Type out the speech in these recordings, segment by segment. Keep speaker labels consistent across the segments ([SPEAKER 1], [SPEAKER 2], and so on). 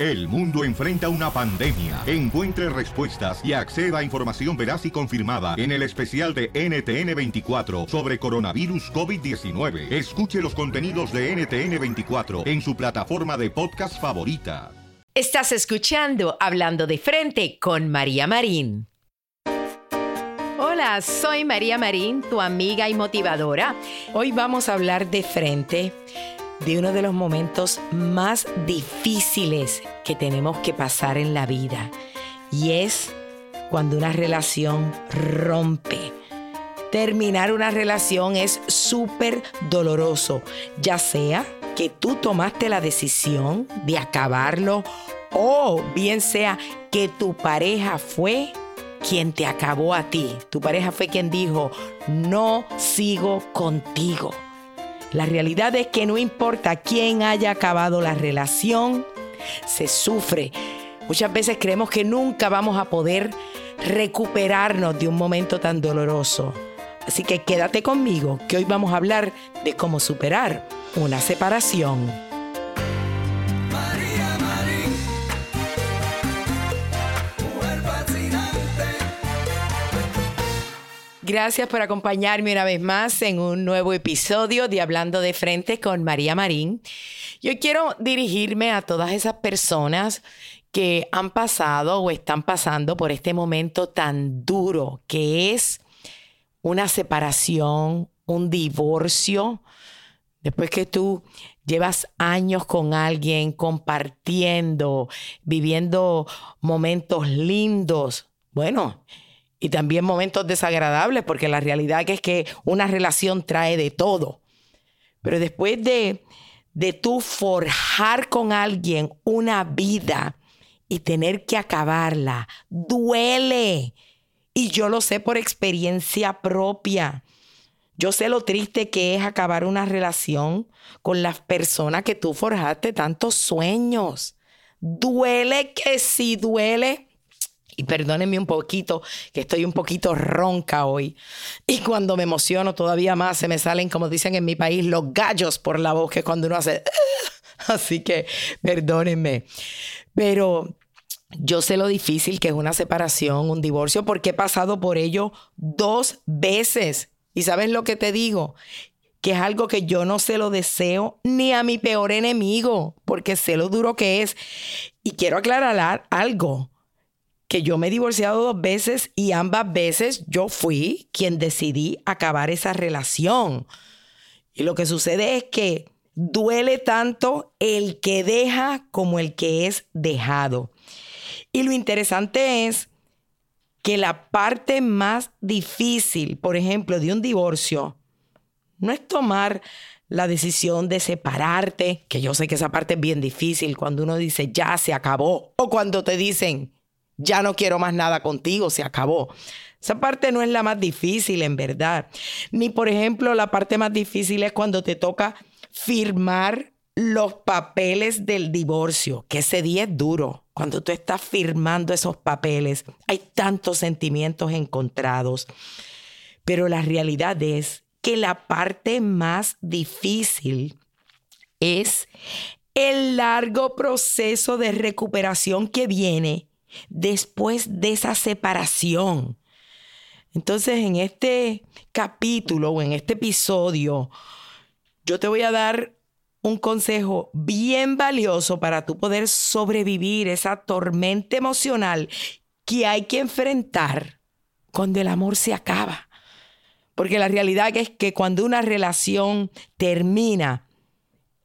[SPEAKER 1] El mundo enfrenta una pandemia. Encuentre respuestas y acceda a información veraz y confirmada en el especial de NTN24 sobre coronavirus COVID-19. Escuche los contenidos de NTN24 en su plataforma de podcast favorita.
[SPEAKER 2] Estás escuchando Hablando de Frente con María Marín. Hola, soy María Marín, tu amiga y motivadora. Hoy vamos a hablar de frente de uno de los momentos más difíciles que tenemos que pasar en la vida y es cuando una relación rompe. Terminar una relación es súper doloroso, ya sea que tú tomaste la decisión de acabarlo o bien sea que tu pareja fue quien te acabó a ti. Tu pareja fue quien dijo, no sigo contigo. La realidad es que no importa quién haya acabado la relación, se sufre. Muchas veces creemos que nunca vamos a poder recuperarnos de un momento tan doloroso. Así que quédate conmigo, que hoy vamos a hablar de cómo superar una separación. Gracias por acompañarme una vez más en un nuevo episodio de Hablando de Frente con María Marín. Yo quiero dirigirme a todas esas personas que han pasado o están pasando por este momento tan duro que es una separación, un divorcio. Después que tú llevas años con alguien compartiendo, viviendo momentos lindos, bueno, y también momentos desagradables, porque la realidad es que una relación trae de todo. Pero después de, de tú forjar con alguien una vida y tener que acabarla, duele. Y yo lo sé por experiencia propia. Yo sé lo triste que es acabar una relación con las personas que tú forjaste tantos sueños. Duele que sí duele y perdónenme un poquito, que estoy un poquito ronca hoy. Y cuando me emociono todavía más, se me salen, como dicen en mi país, los gallos por la voz, que cuando uno hace... Así que perdónenme. Pero yo sé lo difícil que es una separación, un divorcio, porque he pasado por ello dos veces. ¿Y sabes lo que te digo? Que es algo que yo no se lo deseo ni a mi peor enemigo, porque sé lo duro que es. Y quiero aclarar algo que yo me he divorciado dos veces y ambas veces yo fui quien decidí acabar esa relación. Y lo que sucede es que duele tanto el que deja como el que es dejado. Y lo interesante es que la parte más difícil, por ejemplo, de un divorcio, no es tomar la decisión de separarte, que yo sé que esa parte es bien difícil cuando uno dice ya se acabó, o cuando te dicen ya no quiero más nada contigo, se acabó. Esa parte no es la más difícil, en verdad. Ni, por ejemplo, la parte más difícil es cuando te toca firmar los papeles del divorcio, que ese día es duro. Cuando tú estás firmando esos papeles, hay tantos sentimientos encontrados. Pero la realidad es que la parte más difícil es el largo proceso de recuperación que viene después de esa separación. Entonces, en este capítulo o en este episodio, yo te voy a dar un consejo bien valioso para tú poder sobrevivir esa tormenta emocional que hay que enfrentar cuando el amor se acaba. Porque la realidad es que cuando una relación termina,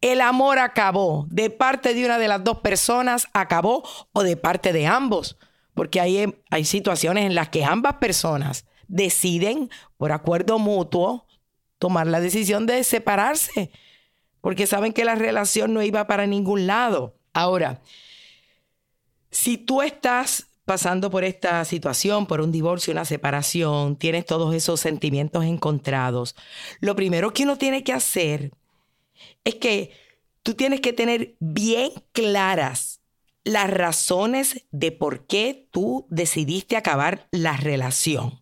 [SPEAKER 2] el amor acabó. De parte de una de las dos personas acabó o de parte de ambos. Porque hay, hay situaciones en las que ambas personas deciden, por acuerdo mutuo, tomar la decisión de separarse. Porque saben que la relación no iba para ningún lado. Ahora, si tú estás pasando por esta situación, por un divorcio, una separación, tienes todos esos sentimientos encontrados, lo primero que uno tiene que hacer es que tú tienes que tener bien claras las razones de por qué tú decidiste acabar la relación.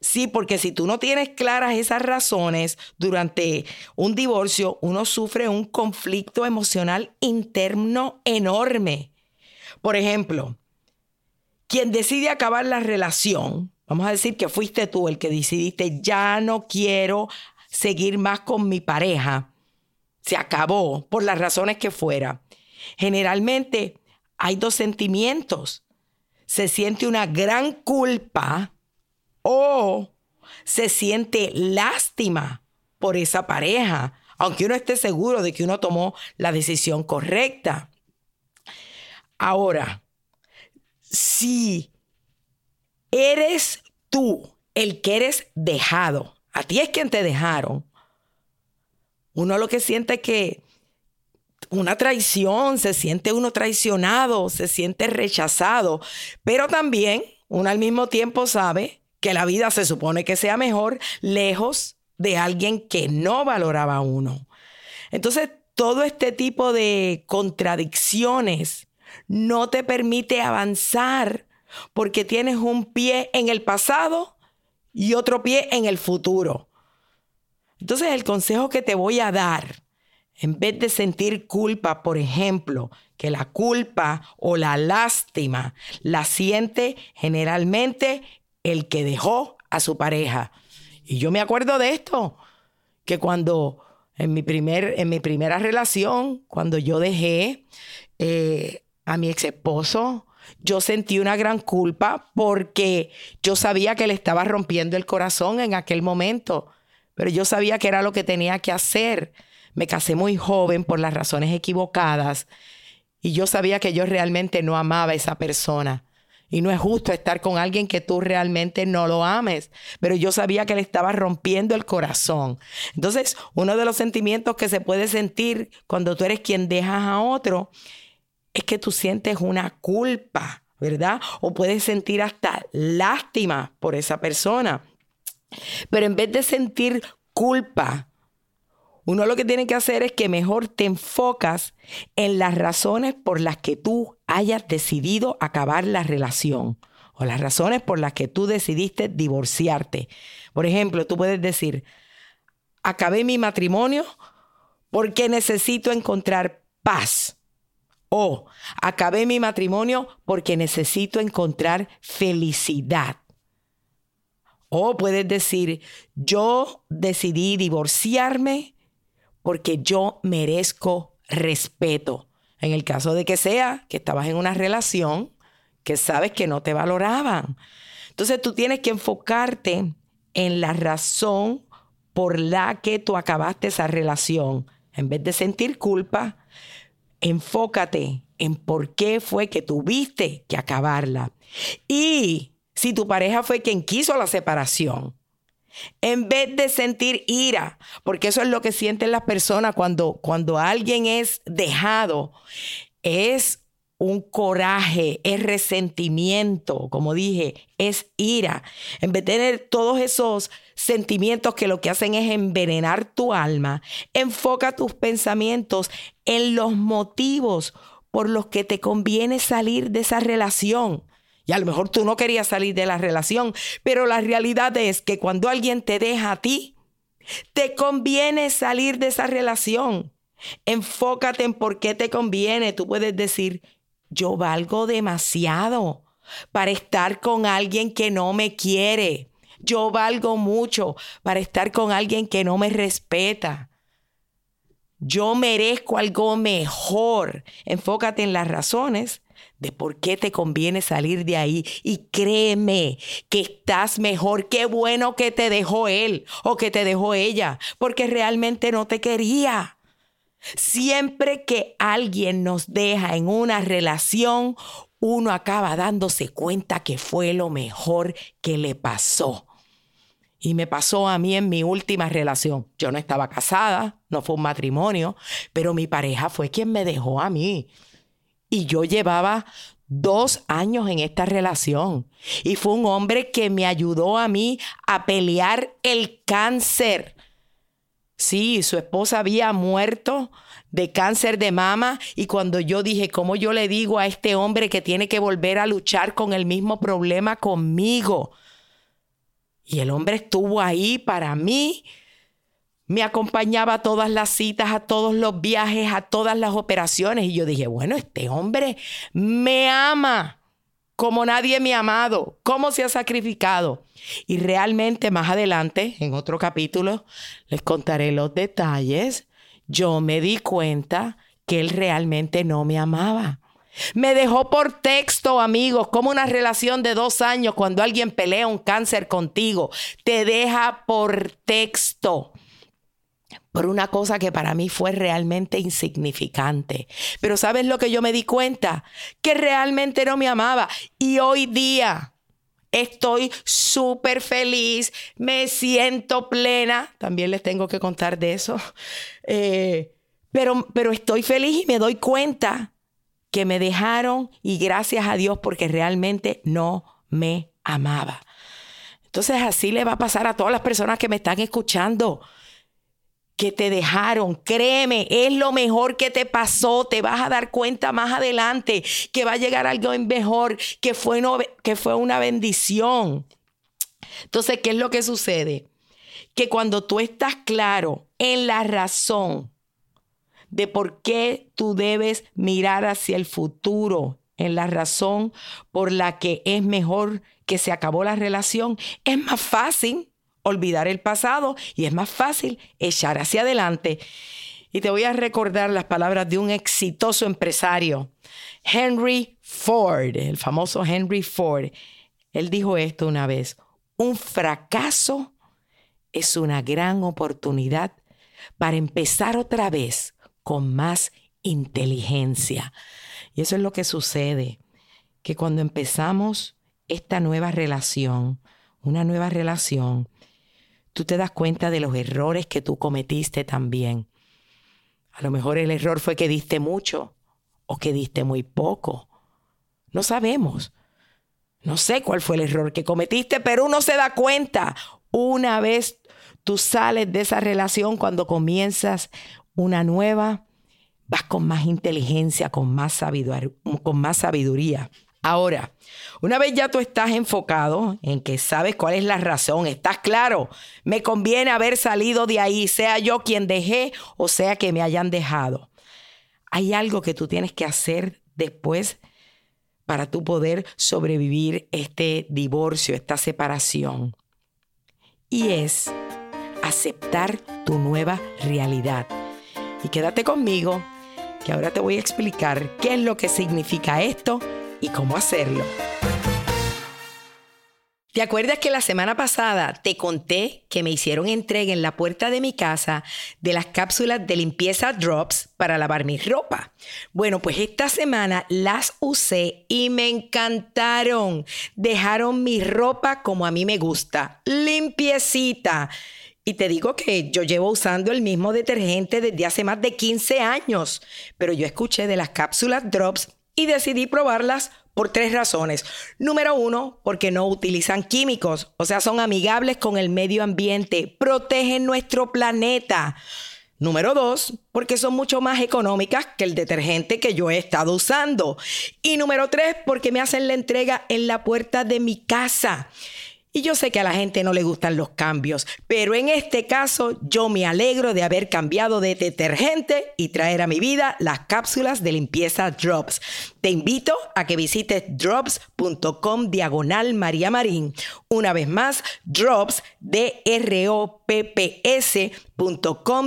[SPEAKER 2] Sí, porque si tú no tienes claras esas razones durante un divorcio, uno sufre un conflicto emocional interno enorme. Por ejemplo, quien decide acabar la relación, vamos a decir que fuiste tú el que decidiste, ya no quiero seguir más con mi pareja, se acabó por las razones que fuera. Generalmente hay dos sentimientos. Se siente una gran culpa o se siente lástima por esa pareja, aunque uno esté seguro de que uno tomó la decisión correcta. Ahora, si eres tú el que eres dejado, a ti es quien te dejaron, uno lo que siente que una traición, se siente uno traicionado, se siente rechazado, pero también uno al mismo tiempo sabe que la vida se supone que sea mejor lejos de alguien que no valoraba a uno. Entonces, todo este tipo de contradicciones no te permite avanzar porque tienes un pie en el pasado y otro pie en el futuro. Entonces el consejo que te voy a dar, en vez de sentir culpa, por ejemplo, que la culpa o la lástima la siente generalmente el que dejó a su pareja. Y yo me acuerdo de esto, que cuando en mi, primer, en mi primera relación, cuando yo dejé eh, a mi ex esposo, yo sentí una gran culpa porque yo sabía que le estaba rompiendo el corazón en aquel momento, pero yo sabía que era lo que tenía que hacer. Me casé muy joven por las razones equivocadas y yo sabía que yo realmente no amaba a esa persona. Y no es justo estar con alguien que tú realmente no lo ames. Pero yo sabía que le estaba rompiendo el corazón. Entonces, uno de los sentimientos que se puede sentir cuando tú eres quien dejas a otro es que tú sientes una culpa, ¿verdad? O puedes sentir hasta lástima por esa persona. Pero en vez de sentir culpa, uno lo que tiene que hacer es que mejor te enfocas en las razones por las que tú hayas decidido acabar la relación o las razones por las que tú decidiste divorciarte. Por ejemplo, tú puedes decir, acabé mi matrimonio porque necesito encontrar paz o acabé mi matrimonio porque necesito encontrar felicidad. O puedes decir, yo decidí divorciarme porque yo merezco respeto. En el caso de que sea que estabas en una relación que sabes que no te valoraban. Entonces tú tienes que enfocarte en la razón por la que tú acabaste esa relación. En vez de sentir culpa, enfócate en por qué fue que tuviste que acabarla. Y si tu pareja fue quien quiso la separación, en vez de sentir ira, porque eso es lo que sienten las personas cuando, cuando alguien es dejado, es un coraje, es resentimiento, como dije, es ira. En vez de tener todos esos sentimientos que lo que hacen es envenenar tu alma, enfoca tus pensamientos en los motivos por los que te conviene salir de esa relación. A lo mejor tú no querías salir de la relación, pero la realidad es que cuando alguien te deja a ti, te conviene salir de esa relación. Enfócate en por qué te conviene. Tú puedes decir, yo valgo demasiado para estar con alguien que no me quiere. Yo valgo mucho para estar con alguien que no me respeta. Yo merezco algo mejor. Enfócate en las razones de por qué te conviene salir de ahí y créeme que estás mejor. Qué bueno que te dejó él o que te dejó ella, porque realmente no te quería. Siempre que alguien nos deja en una relación, uno acaba dándose cuenta que fue lo mejor que le pasó. Y me pasó a mí en mi última relación. Yo no estaba casada, no fue un matrimonio, pero mi pareja fue quien me dejó a mí. Y yo llevaba dos años en esta relación. Y fue un hombre que me ayudó a mí a pelear el cáncer. Sí, su esposa había muerto de cáncer de mama y cuando yo dije, ¿cómo yo le digo a este hombre que tiene que volver a luchar con el mismo problema conmigo? Y el hombre estuvo ahí para mí, me acompañaba a todas las citas, a todos los viajes, a todas las operaciones y yo dije, bueno, este hombre me ama como nadie me ha amado, cómo se ha sacrificado. Y realmente más adelante, en otro capítulo, les contaré los detalles. Yo me di cuenta que él realmente no me amaba. Me dejó por texto, amigos, como una relación de dos años cuando alguien pelea un cáncer contigo. Te deja por texto por una cosa que para mí fue realmente insignificante. Pero ¿sabes lo que yo me di cuenta? Que realmente no me amaba. Y hoy día estoy súper feliz, me siento plena. También les tengo que contar de eso. Eh, pero, pero estoy feliz y me doy cuenta que me dejaron y gracias a Dios porque realmente no me amaba. Entonces así le va a pasar a todas las personas que me están escuchando que te dejaron. Créeme, es lo mejor que te pasó. Te vas a dar cuenta más adelante que va a llegar algo mejor, que fue, que fue una bendición. Entonces, ¿qué es lo que sucede? Que cuando tú estás claro en la razón de por qué tú debes mirar hacia el futuro, en la razón por la que es mejor que se acabó la relación, es más fácil olvidar el pasado y es más fácil echar hacia adelante. Y te voy a recordar las palabras de un exitoso empresario, Henry Ford, el famoso Henry Ford. Él dijo esto una vez, un fracaso es una gran oportunidad para empezar otra vez con más inteligencia. Y eso es lo que sucede, que cuando empezamos esta nueva relación, una nueva relación, tú te das cuenta de los errores que tú cometiste también. A lo mejor el error fue que diste mucho o que diste muy poco. No sabemos. No sé cuál fue el error que cometiste, pero uno se da cuenta una vez tú sales de esa relación cuando comienzas una nueva, vas con más inteligencia, con más. Con más sabiduría. Ahora, una vez ya tú estás enfocado en que sabes cuál es la razón, estás claro, me conviene haber salido de ahí, sea yo quien dejé o sea que me hayan dejado. Hay algo que tú tienes que hacer después para tú poder sobrevivir este divorcio, esta separación. Y es aceptar tu nueva realidad. Y quédate conmigo, que ahora te voy a explicar qué es lo que significa esto y cómo hacerlo. ¿Te acuerdas que la semana pasada te conté que me hicieron entrega en la puerta de mi casa de las cápsulas de limpieza Drops para lavar mi ropa? Bueno, pues esta semana las usé y me encantaron. Dejaron mi ropa como a mí me gusta, limpiecita. Y te digo que yo llevo usando el mismo detergente desde hace más de 15 años, pero yo escuché de las cápsulas Drops y decidí probarlas por tres razones. Número uno, porque no utilizan químicos, o sea, son amigables con el medio ambiente, protegen nuestro planeta. Número dos, porque son mucho más económicas que el detergente que yo he estado usando. Y número tres, porque me hacen la entrega en la puerta de mi casa. Y yo sé que a la gente no le gustan los cambios, pero en este caso yo me alegro de haber cambiado de detergente y traer a mi vida las cápsulas de limpieza Drops. Te invito a que visites drops.com diagonal María Marín. Una vez más, drops, D-R-O-P-P-S.com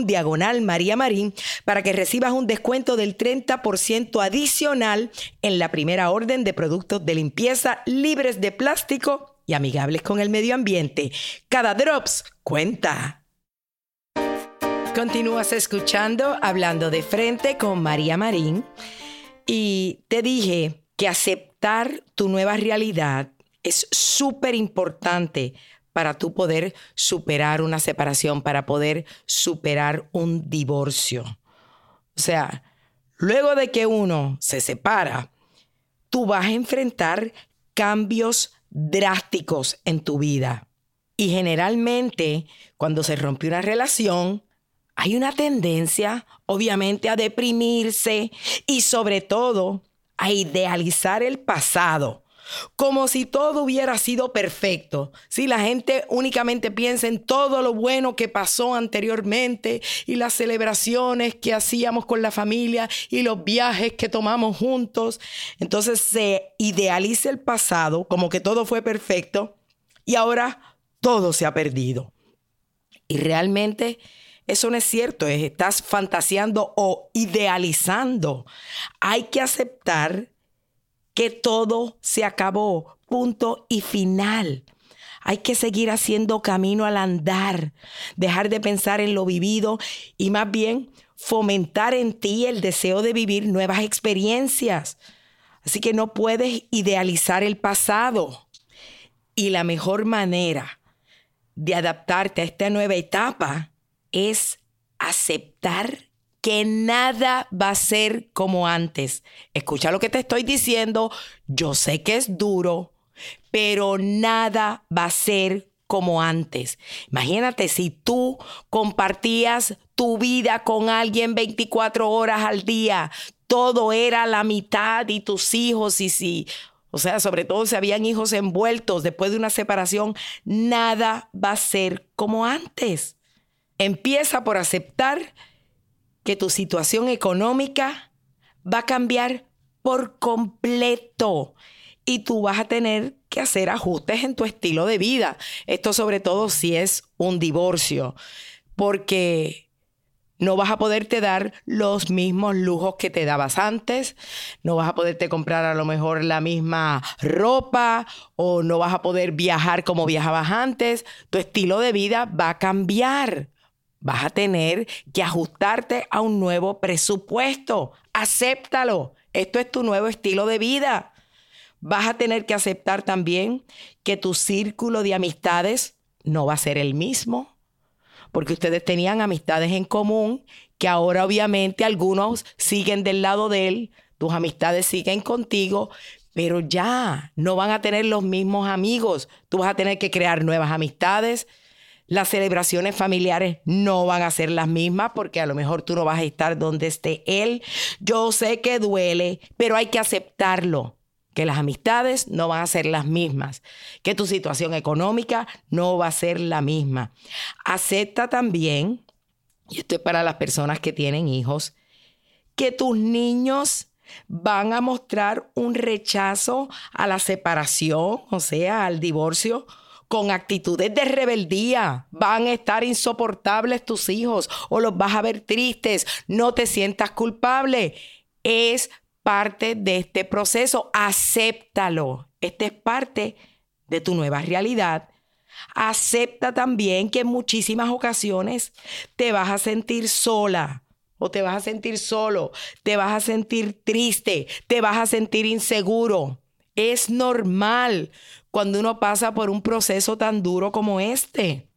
[SPEAKER 2] diagonal María Marín para que recibas un descuento del 30% adicional en la primera orden de productos de limpieza libres de plástico y amigables con el medio ambiente. Cada drops cuenta. Continúas escuchando Hablando de Frente con María Marín y te dije que aceptar tu nueva realidad es súper importante para tú poder superar una separación, para poder superar un divorcio. O sea, luego de que uno se separa, tú vas a enfrentar cambios drásticos en tu vida. Y generalmente, cuando se rompe una relación, hay una tendencia, obviamente, a deprimirse y sobre todo a idealizar el pasado como si todo hubiera sido perfecto. Si la gente únicamente piensa en todo lo bueno que pasó anteriormente y las celebraciones que hacíamos con la familia y los viajes que tomamos juntos, entonces se idealiza el pasado como que todo fue perfecto y ahora todo se ha perdido. Y realmente eso no es cierto, estás fantaseando o idealizando. Hay que aceptar que todo se acabó, punto y final. Hay que seguir haciendo camino al andar, dejar de pensar en lo vivido y más bien fomentar en ti el deseo de vivir nuevas experiencias. Así que no puedes idealizar el pasado. Y la mejor manera de adaptarte a esta nueva etapa es aceptar que nada va a ser como antes. Escucha lo que te estoy diciendo. Yo sé que es duro, pero nada va a ser como antes. Imagínate si tú compartías tu vida con alguien 24 horas al día, todo era la mitad y tus hijos y si, o sea, sobre todo si habían hijos envueltos después de una separación, nada va a ser como antes. Empieza por aceptar que tu situación económica va a cambiar por completo y tú vas a tener que hacer ajustes en tu estilo de vida. Esto sobre todo si es un divorcio, porque no vas a poderte dar los mismos lujos que te dabas antes, no vas a poderte comprar a lo mejor la misma ropa o no vas a poder viajar como viajabas antes. Tu estilo de vida va a cambiar. Vas a tener que ajustarte a un nuevo presupuesto. Acéptalo. Esto es tu nuevo estilo de vida. Vas a tener que aceptar también que tu círculo de amistades no va a ser el mismo, porque ustedes tenían amistades en común que ahora obviamente algunos siguen del lado de él, tus amistades siguen contigo, pero ya no van a tener los mismos amigos. Tú vas a tener que crear nuevas amistades, las celebraciones familiares no van a ser las mismas porque a lo mejor tú no vas a estar donde esté él. Yo sé que duele, pero hay que aceptarlo que las amistades no van a ser las mismas, que tu situación económica no va a ser la misma. Acepta también, y esto es para las personas que tienen hijos, que tus niños van a mostrar un rechazo a la separación, o sea, al divorcio, con actitudes de rebeldía. Van a estar insoportables tus hijos o los vas a ver tristes. No te sientas culpable. Es parte de este proceso. Acéptalo. Esta es parte de tu nueva realidad. Acepta también que en muchísimas ocasiones te vas a sentir sola o te vas a sentir solo, te vas a sentir triste, te vas a sentir inseguro. Es normal cuando uno pasa por un proceso tan duro como este.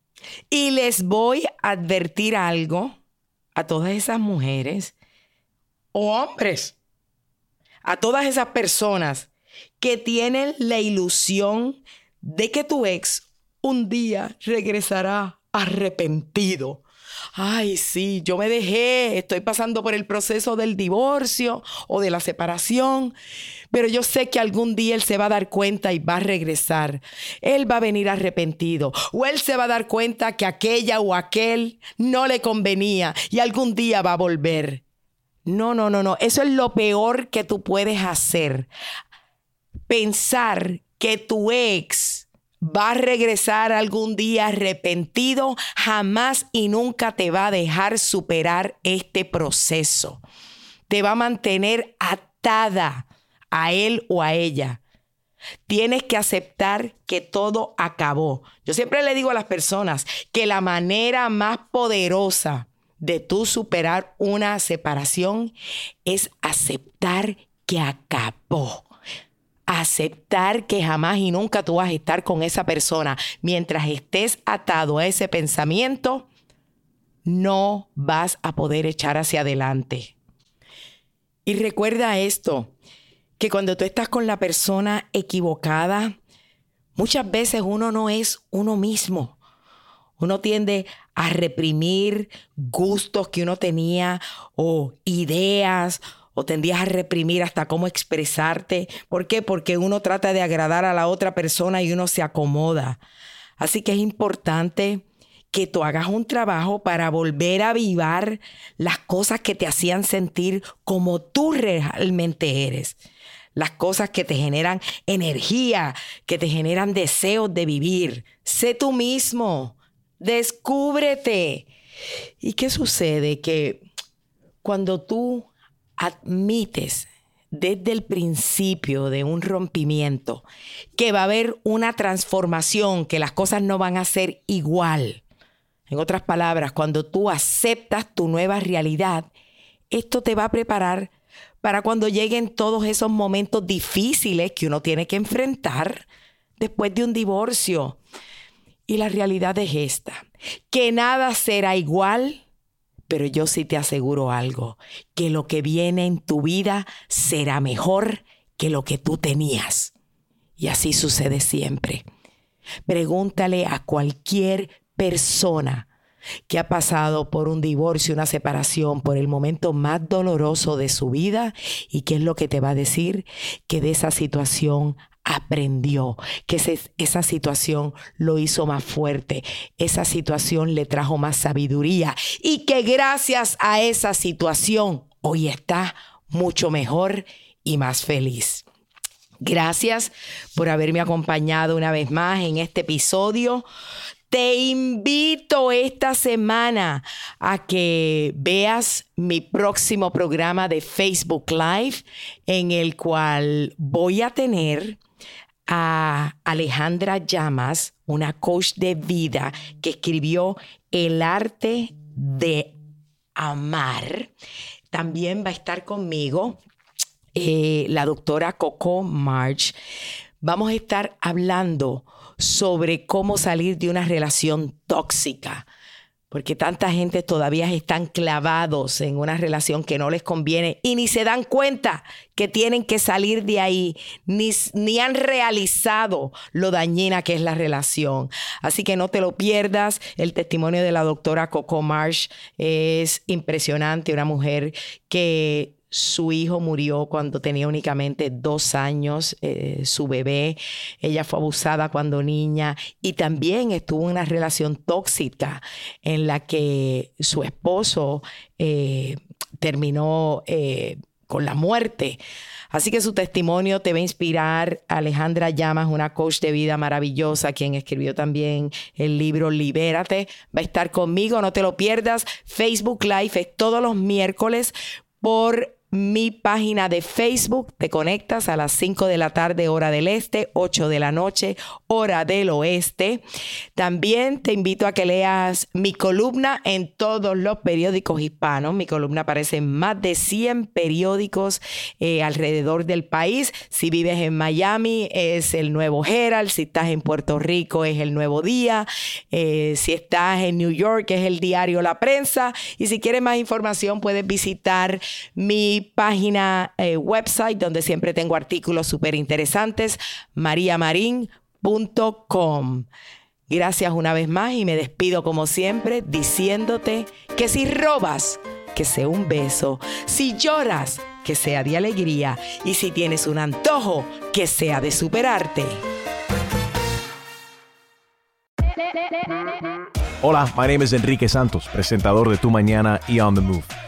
[SPEAKER 2] Y les voy a advertir algo a todas esas mujeres o hombres, a todas esas personas que tienen la ilusión de que tu ex un día regresará arrepentido. ay, sí, yo me dejé, estoy pasando por el proceso del divorcio o de la separación, pero yo sé que algún día él se va a dar cuenta y va a regresar. Él va a venir arrepentido o él se va a dar cuenta que aquella o aquel no le convenía y algún día va a volver. No, no, no, no. Eso es lo peor que tú puedes hacer. Pensar que tu ex va a regresar algún día arrepentido, jamás y nunca te va a dejar superar este proceso. Te va a mantener atada a él o a ella. Tienes que aceptar que todo acabó. Yo siempre le digo a las personas que la manera más poderosa de tú superar una separación es aceptar que acabó. Aceptar que jamás y nunca tú vas a estar con esa persona. Mientras estés atado a ese pensamiento, no vas a poder echar hacia adelante. Y recuerda esto, que cuando tú estás con la persona equivocada, muchas veces uno no es uno mismo. Uno tiende a reprimir gustos que uno tenía o ideas o tendías a reprimir hasta cómo expresarte. ¿Por qué? Porque uno trata de agradar a la otra persona y uno se acomoda. Así que es importante que tú hagas un trabajo para volver a avivar las cosas que te hacían sentir como tú realmente eres. Las cosas que te generan energía, que te generan deseos de vivir. Sé tú mismo. Descúbrete. ¿Y qué sucede? Que cuando tú admites desde el principio de un rompimiento que va a haber una transformación, que las cosas no van a ser igual. En otras palabras, cuando tú aceptas tu nueva realidad, esto te va a preparar para cuando lleguen todos esos momentos difíciles que uno tiene que enfrentar después de un divorcio. Y la realidad es esta, que nada será igual, pero yo sí te aseguro algo, que lo que viene en tu vida será mejor que lo que tú tenías. Y así sucede siempre. Pregúntale a cualquier persona que ha pasado por un divorcio, una separación, por el momento más doloroso de su vida y qué es lo que te va a decir que de esa situación aprendió, que esa situación lo hizo más fuerte, esa situación le trajo más sabiduría y que gracias a esa situación hoy está mucho mejor y más feliz. Gracias por haberme acompañado una vez más en este episodio. Te invito esta semana a que veas mi próximo programa de Facebook Live en el cual voy a tener a Alejandra Llamas, una coach de vida que escribió El arte de amar. También va a estar conmigo eh, la doctora Coco March. Vamos a estar hablando sobre cómo salir de una relación tóxica porque tanta gente todavía están clavados en una relación que no les conviene y ni se dan cuenta que tienen que salir de ahí, ni, ni, han realizado lo dañina que es la relación. Así que no te lo pierdas. El testimonio de la doctora Coco Marsh es impresionante, una mujer que su hijo murió cuando tenía únicamente dos años, eh, su bebé. Ella fue abusada cuando niña y también estuvo en una relación tóxica en la que su esposo eh, terminó eh, con la muerte. Así que su testimonio te va a inspirar. Alejandra Llamas, una coach de vida maravillosa, quien escribió también el libro Libérate, va a estar conmigo, no te lo pierdas. Facebook Live es todos los miércoles por mi página de Facebook. Te conectas a las 5 de la tarde, hora del este, 8 de la noche, hora del oeste. También te invito a que leas mi columna en todos los periódicos hispanos. Mi columna aparece en más de 100 periódicos eh, alrededor del país. Si vives en Miami, es el Nuevo Herald. Si estás en Puerto Rico, es el Nuevo Día. Eh, si estás en New York, es el diario La Prensa. Y si quieres más información, puedes visitar mi página eh, website donde siempre tengo artículos súper interesantes, mariamarin.com. Gracias una vez más y me despido como siempre diciéndote que si robas, que sea un beso. Si lloras, que sea de alegría. Y si tienes un antojo, que sea de superarte.
[SPEAKER 3] Hola, my name is Enrique Santos, presentador de Tu Mañana y On the Move.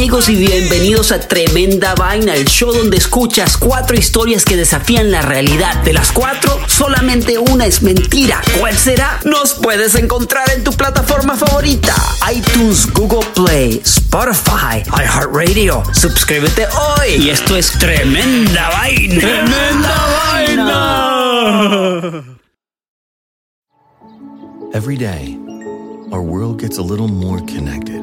[SPEAKER 4] amigos y bienvenidos a Tremenda Vaina, el show donde escuchas cuatro historias que desafían la realidad. De las cuatro, solamente una es mentira. ¿Cuál será? Nos puedes encontrar en tu plataforma favorita. iTunes, Google Play, Spotify, iHeartRadio. Suscríbete hoy. Y esto es Tremenda Vaina.
[SPEAKER 5] ¡Tremenda vaina!
[SPEAKER 6] Every day, our world gets a little more connected,